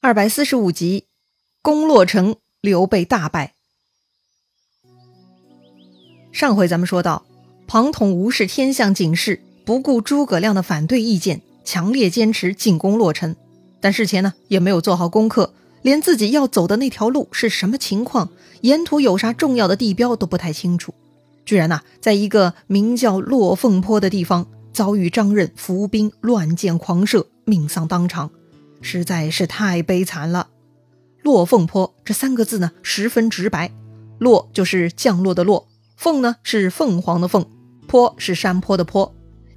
二百四十五集，攻洛城，刘备大败。上回咱们说到，庞统无视天象警示，不顾诸葛亮的反对意见，强烈坚持进攻洛城。但事前呢，也没有做好功课，连自己要走的那条路是什么情况，沿途有啥重要的地标都不太清楚。居然呐，在一个名叫落凤坡的地方，遭遇张任伏兵乱箭狂射，命丧当场。实在是太悲惨了。落凤坡这三个字呢，十分直白。落就是降落的落，凤呢是凤凰的凤，坡是山坡的坡。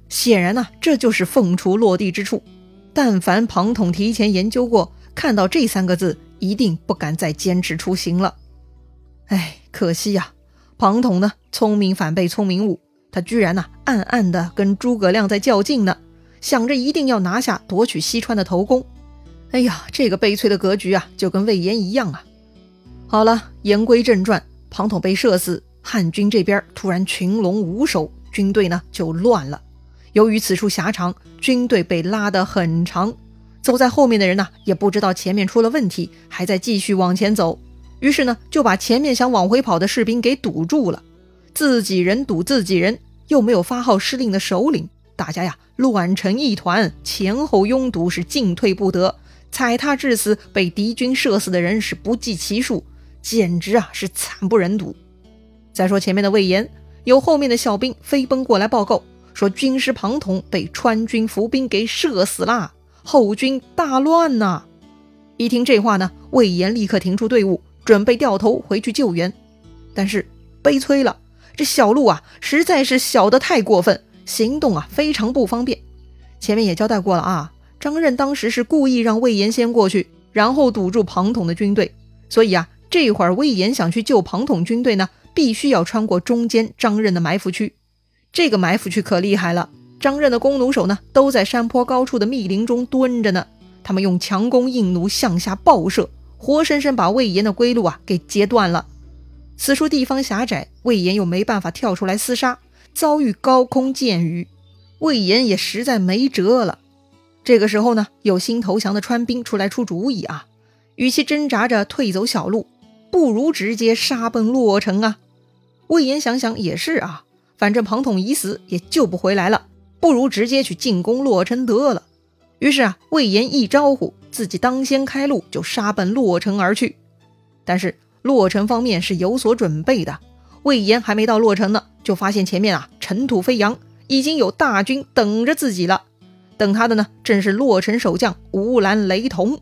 显然呢，这就是凤雏落地之处。但凡庞统提前研究过，看到这三个字，一定不敢再坚持出行了。哎，可惜呀，庞统呢，聪明反被聪明误，他居然呢，暗暗的跟诸葛亮在较劲呢，想着一定要拿下，夺取西川的头功。哎呀，这个悲催的格局啊，就跟魏延一样啊。好了，言归正传，庞统被射死，汉军这边突然群龙无首，军队呢就乱了。由于此处狭长，军队被拉得很长，走在后面的人呢也不知道前面出了问题，还在继续往前走。于是呢就把前面想往回跑的士兵给堵住了，自己人堵自己人，又没有发号施令的首领，大家呀乱成一团，前后拥堵，是进退不得。踩踏致死、被敌军射死的人是不计其数，简直啊是惨不忍睹。再说前面的魏延，有后面的小兵飞奔过来报告，说军师庞统被川军伏兵给射死啦，后军大乱呐！一听这话呢，魏延立刻停出队伍，准备掉头回去救援。但是悲催了，这小路啊实在是小得太过分，行动啊非常不方便。前面也交代过了啊。张任当时是故意让魏延先过去，然后堵住庞统的军队。所以啊，这会儿魏延想去救庞统军队呢，必须要穿过中间张任的埋伏区。这个埋伏区可厉害了，张任的弓弩手呢，都在山坡高处的密林中蹲着呢。他们用强弓硬弩向下爆射，活生生把魏延的归路啊给截断了。此处地方狭窄，魏延又没办法跳出来厮杀，遭遇高空箭雨，魏延也实在没辙了。这个时候呢，有新投降的川兵出来出主意啊，与其挣扎着退走小路，不如直接杀奔洛城啊。魏延想想也是啊，反正庞统已死，也救不回来了，不如直接去进攻洛城得了。于是啊，魏延一招呼，自己当先开路，就杀奔洛城而去。但是洛城方面是有所准备的，魏延还没到洛城呢，就发现前面啊尘土飞扬，已经有大军等着自己了。等他的呢，正是洛城守将吴兰、雷同，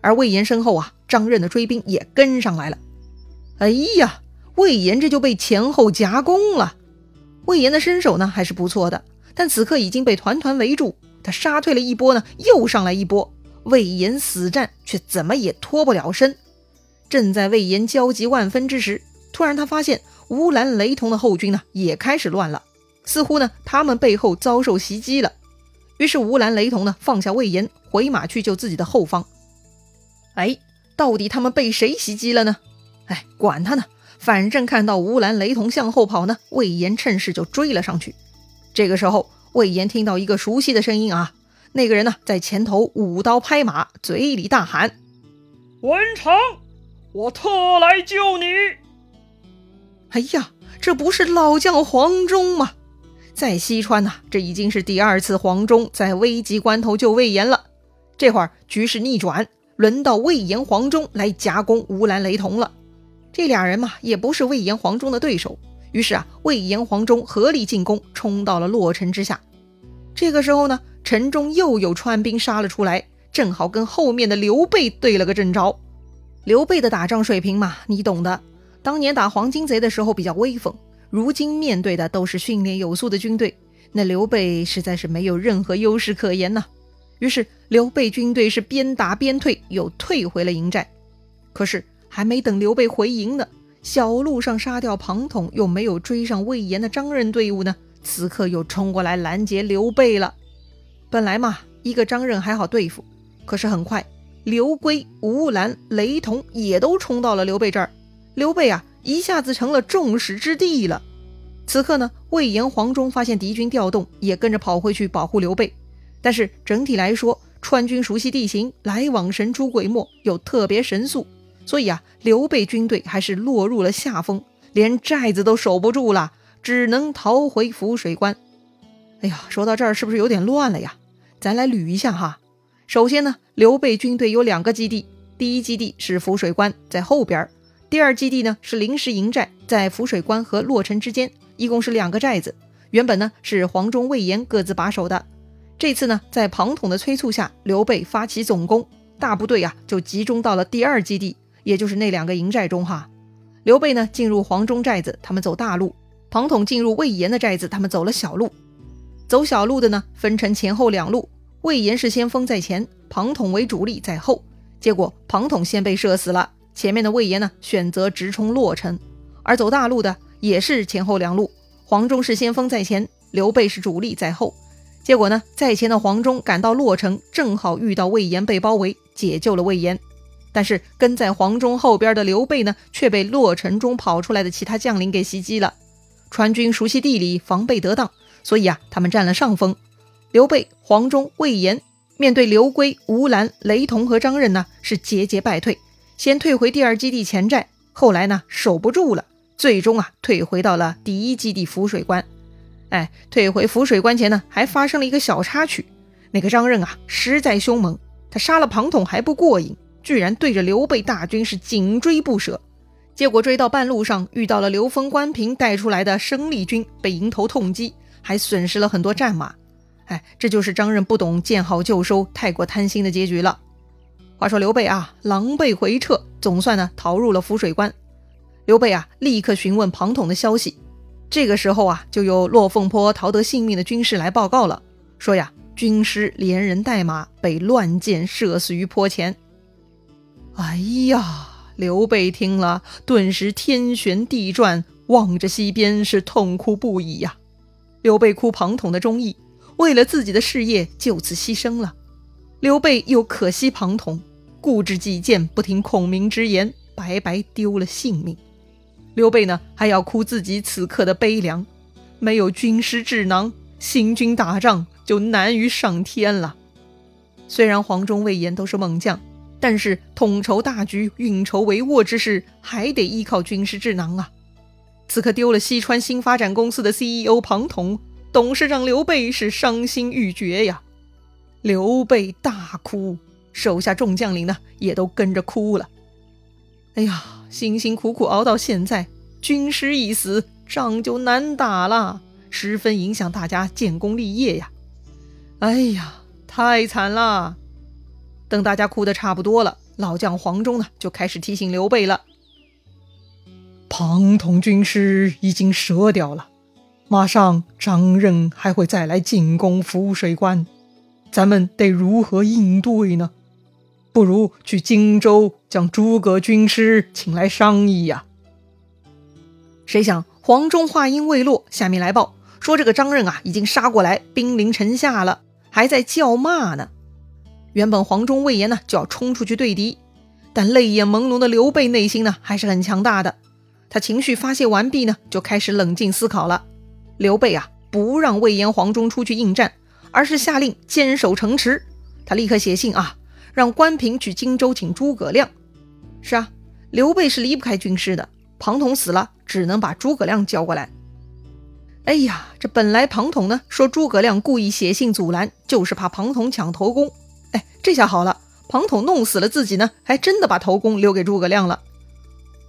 而魏延身后啊，张任的追兵也跟上来了。哎呀，魏延这就被前后夹攻了。魏延的身手呢还是不错的，但此刻已经被团团围住，他杀退了一波呢，又上来一波。魏延死战，却怎么也脱不了身。正在魏延焦急万分之时，突然他发现吴兰、雷同的后军呢也开始乱了，似乎呢他们背后遭受袭击了。于是吴兰、雷同呢放下魏延，回马去救自己的后方。哎，到底他们被谁袭击了呢？哎，管他呢，反正看到吴兰、雷同向后跑呢，魏延趁势就追了上去。这个时候，魏延听到一个熟悉的声音啊，那个人呢在前头舞刀拍马，嘴里大喊：“文成，我特来救你！”哎呀，这不是老将黄忠吗？在西川呐，这已经是第二次黄忠在危急关头救魏延了。这会儿局势逆转，轮到魏延、黄忠来夹攻吴兰、雷同了。这俩人嘛，也不是魏延、黄忠的对手。于是啊，魏延、黄忠合力进攻，冲到了洛城之下。这个时候呢，城中又有川兵杀了出来，正好跟后面的刘备对了个正着。刘备的打仗水平嘛，你懂的。当年打黄巾贼的时候比较威风。如今面对的都是训练有素的军队，那刘备实在是没有任何优势可言呐。于是刘备军队是边打边退，又退回了营寨。可是还没等刘备回营呢，小路上杀掉庞统又没有追上魏延的张任队伍呢，此刻又冲过来拦截刘备了。本来嘛，一个张任还好对付，可是很快刘圭、吴兰、雷同也都冲到了刘备这儿，刘备啊。一下子成了众矢之的了。此刻呢，魏延、黄忠发现敌军调动，也跟着跑回去保护刘备。但是整体来说，川军熟悉地形，来往神出鬼没，又特别神速，所以啊，刘备军队还是落入了下风，连寨子都守不住了，只能逃回涪水关。哎呀，说到这儿是不是有点乱了呀？咱来捋一下哈。首先呢，刘备军队有两个基地，第一基地是涪水关，在后边儿；第二基地呢是临时营寨，在涪水关和洛城之间，一共是两个寨子。原本呢是黄忠、魏延各自把守的。这次呢，在庞统的催促下，刘备发起总攻，大部队啊就集中到了第二基地，也就是那两个营寨中哈。刘备呢进入黄忠寨子，他们走大路；庞统进入魏延的寨子，他们走了小路。走小路的呢，分成前后两路，魏延是先锋在前，庞统为主力在后。结果庞统先被射死了，前面的魏延呢选择直冲洛城，而走大路的也是前后两路，黄忠是先锋在前，刘备是主力在后。结果呢，在前的黄忠赶到洛城，正好遇到魏延被包围，解救了魏延。但是跟在黄忠后边的刘备呢，却被洛城中跑出来的其他将领给袭击了。川军熟悉地理，防备得当，所以啊，他们占了上风。刘备、黄忠、魏延面对刘圭、吴兰、雷同和张任呢，是节节败退，先退回第二基地前寨，后来呢，守不住了，最终啊，退回到了第一基地涪水关。哎，退回涪水关前呢，还发生了一个小插曲。那个张任啊，实在凶猛，他杀了庞统还不过瘾，居然对着刘备大军是紧追不舍。结果追到半路上，遇到了刘封、关平带出来的生力军，被迎头痛击，还损失了很多战马。哎，这就是张任不懂见好就收、太过贪心的结局了。话说刘备啊，狼狈回撤，总算呢逃入了涪水关。刘备啊，立刻询问庞统的消息。这个时候啊，就有落凤坡逃得性命的军士来报告了，说呀，军师连人带马被乱箭射死于坡前。哎呀，刘备听了，顿时天旋地转，望着西边是痛哭不已呀。刘备哭庞统的忠义，为了自己的事业就此牺牲了。刘备又可惜庞统，固执己见，不听孔明之言，白白丢了性命。刘备呢，还要哭自己此刻的悲凉，没有军师智囊，行军打仗就难于上天了。虽然黄忠、魏延都是猛将，但是统筹大局、运筹帷幄之事，还得依靠军师智囊啊。此刻丢了西川新发展公司的 CEO 庞统，董事长刘备是伤心欲绝呀。刘备大哭，手下众将领呢，也都跟着哭了。哎呀！辛辛苦苦熬到现在，军师一死，仗就难打了，十分影响大家建功立业呀！哎呀，太惨了！等大家哭得差不多了，老将黄忠呢就开始提醒刘备了：“庞统军师已经折掉了，马上张任还会再来进攻涪水关，咱们得如何应对呢？”不如去荆州将诸葛军师请来商议呀。谁想黄忠话音未落，下面来报说这个张任啊已经杀过来，兵临城下了，还在叫骂呢。原本黄忠、魏延呢就要冲出去对敌，但泪眼朦胧的刘备内心呢还是很强大的。他情绪发泄完毕呢，就开始冷静思考了。刘备啊不让魏延、黄忠出去应战，而是下令坚守城池。他立刻写信啊。让关平去荆州请诸葛亮。是啊，刘备是离不开军师的。庞统死了，只能把诸葛亮叫过来。哎呀，这本来庞统呢说诸葛亮故意写信阻拦，就是怕庞统抢头功。哎，这下好了，庞统弄死了自己呢，还真的把头功留给诸葛亮了。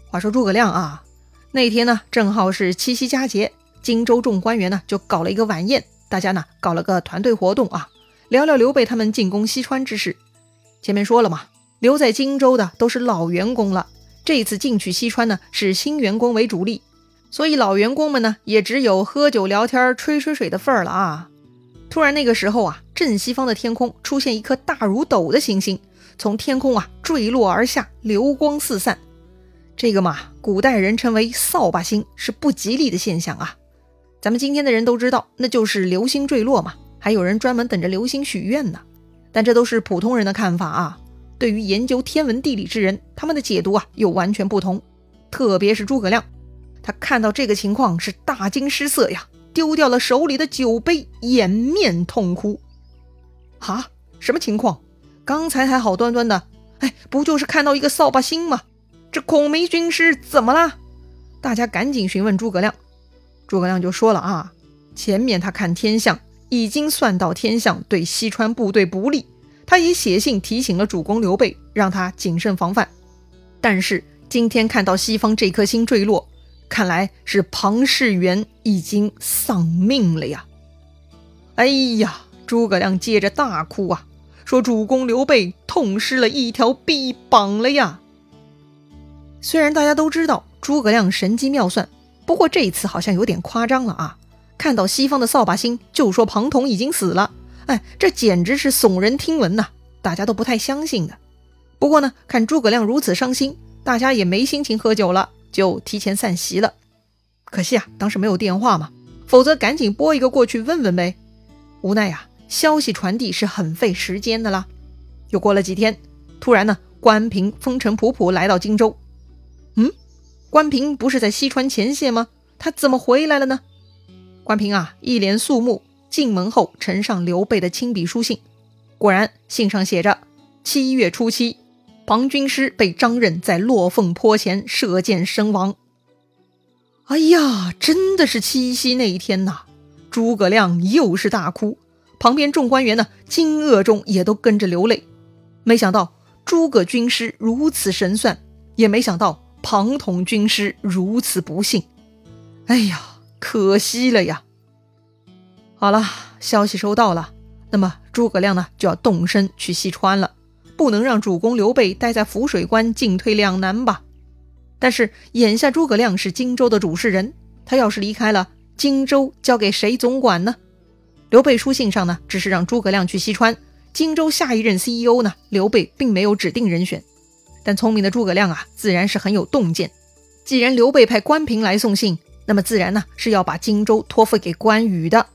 话说诸葛亮啊，那天呢正好是七夕佳节，荆州众官员呢就搞了一个晚宴，大家呢搞了个团队活动啊，聊聊刘备他们进攻西川之事。前面说了嘛，留在荆州的都是老员工了。这次进取西川呢，是新员工为主力，所以老员工们呢，也只有喝酒聊天、吹吹水的份儿了啊。突然那个时候啊，正西方的天空出现一颗大如斗的行星，从天空啊坠落而下，流光四散。这个嘛，古代人称为扫把星，是不吉利的现象啊。咱们今天的人都知道，那就是流星坠落嘛。还有人专门等着流星许愿呢。但这都是普通人的看法啊，对于研究天文地理之人，他们的解读啊又完全不同。特别是诸葛亮，他看到这个情况是大惊失色呀，丢掉了手里的酒杯，掩面痛哭。哈，什么情况？刚才还好端端的，哎，不就是看到一个扫把星吗？这孔明军师怎么了？大家赶紧询问诸葛亮。诸葛亮就说了啊，前面他看天象，已经算到天象对西川部队不利，他也写信提醒了主公刘备，让他谨慎防范。但是今天看到西方这颗星坠落，看来是庞士元已经丧命了呀！哎呀，诸葛亮接着大哭啊，说主公刘备痛失了一条臂膀了呀！虽然大家都知道诸葛亮神机妙算。不过这一次好像有点夸张了啊！看到西方的扫把星就说庞统已经死了，哎，这简直是耸人听闻呐！大家都不太相信的。不过呢，看诸葛亮如此伤心，大家也没心情喝酒了，就提前散席了。可惜啊，当时没有电话嘛，否则赶紧拨一个过去问问呗。无奈呀，消息传递是很费时间的啦。又过了几天，突然呢，关平风尘仆仆来到荆州。关平不是在西川前线吗？他怎么回来了呢？关平啊，一脸肃穆，进门后呈上刘备的亲笔书信。果然，信上写着：七月初七，庞军师被张任在落凤坡前射箭身亡。哎呀，真的是七夕那一天呐！诸葛亮又是大哭，旁边众官员呢，惊愕中也都跟着流泪。没想到诸葛军师如此神算，也没想到。庞统军师如此不幸，哎呀，可惜了呀！好了，消息收到了，那么诸葛亮呢就要动身去西川了，不能让主公刘备待在涪水关进退两难吧？但是眼下诸葛亮是荆州的主事人，他要是离开了荆州，交给谁总管呢？刘备书信上呢，只是让诸葛亮去西川，荆州下一任 CEO 呢，刘备并没有指定人选。但聪明的诸葛亮啊，自然是很有洞见。既然刘备派关平来送信，那么自然呢是要把荆州托付给关羽的。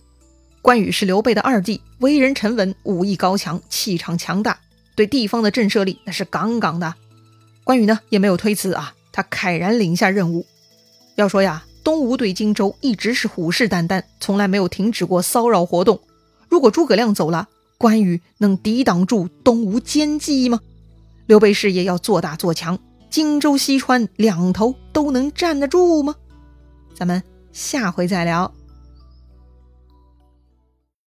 关羽是刘备的二弟，为人沉稳，武艺高强，气场强大，对地方的震慑力那是杠杠的。关羽呢也没有推辞啊，他慨然领下任务。要说呀，东吴对荆州一直是虎视眈眈，从来没有停止过骚扰活动。如果诸葛亮走了，关羽能抵挡住东吴奸计吗？刘备事业要做大做强，荆州、西川两头都能站得住吗？咱们下回再聊。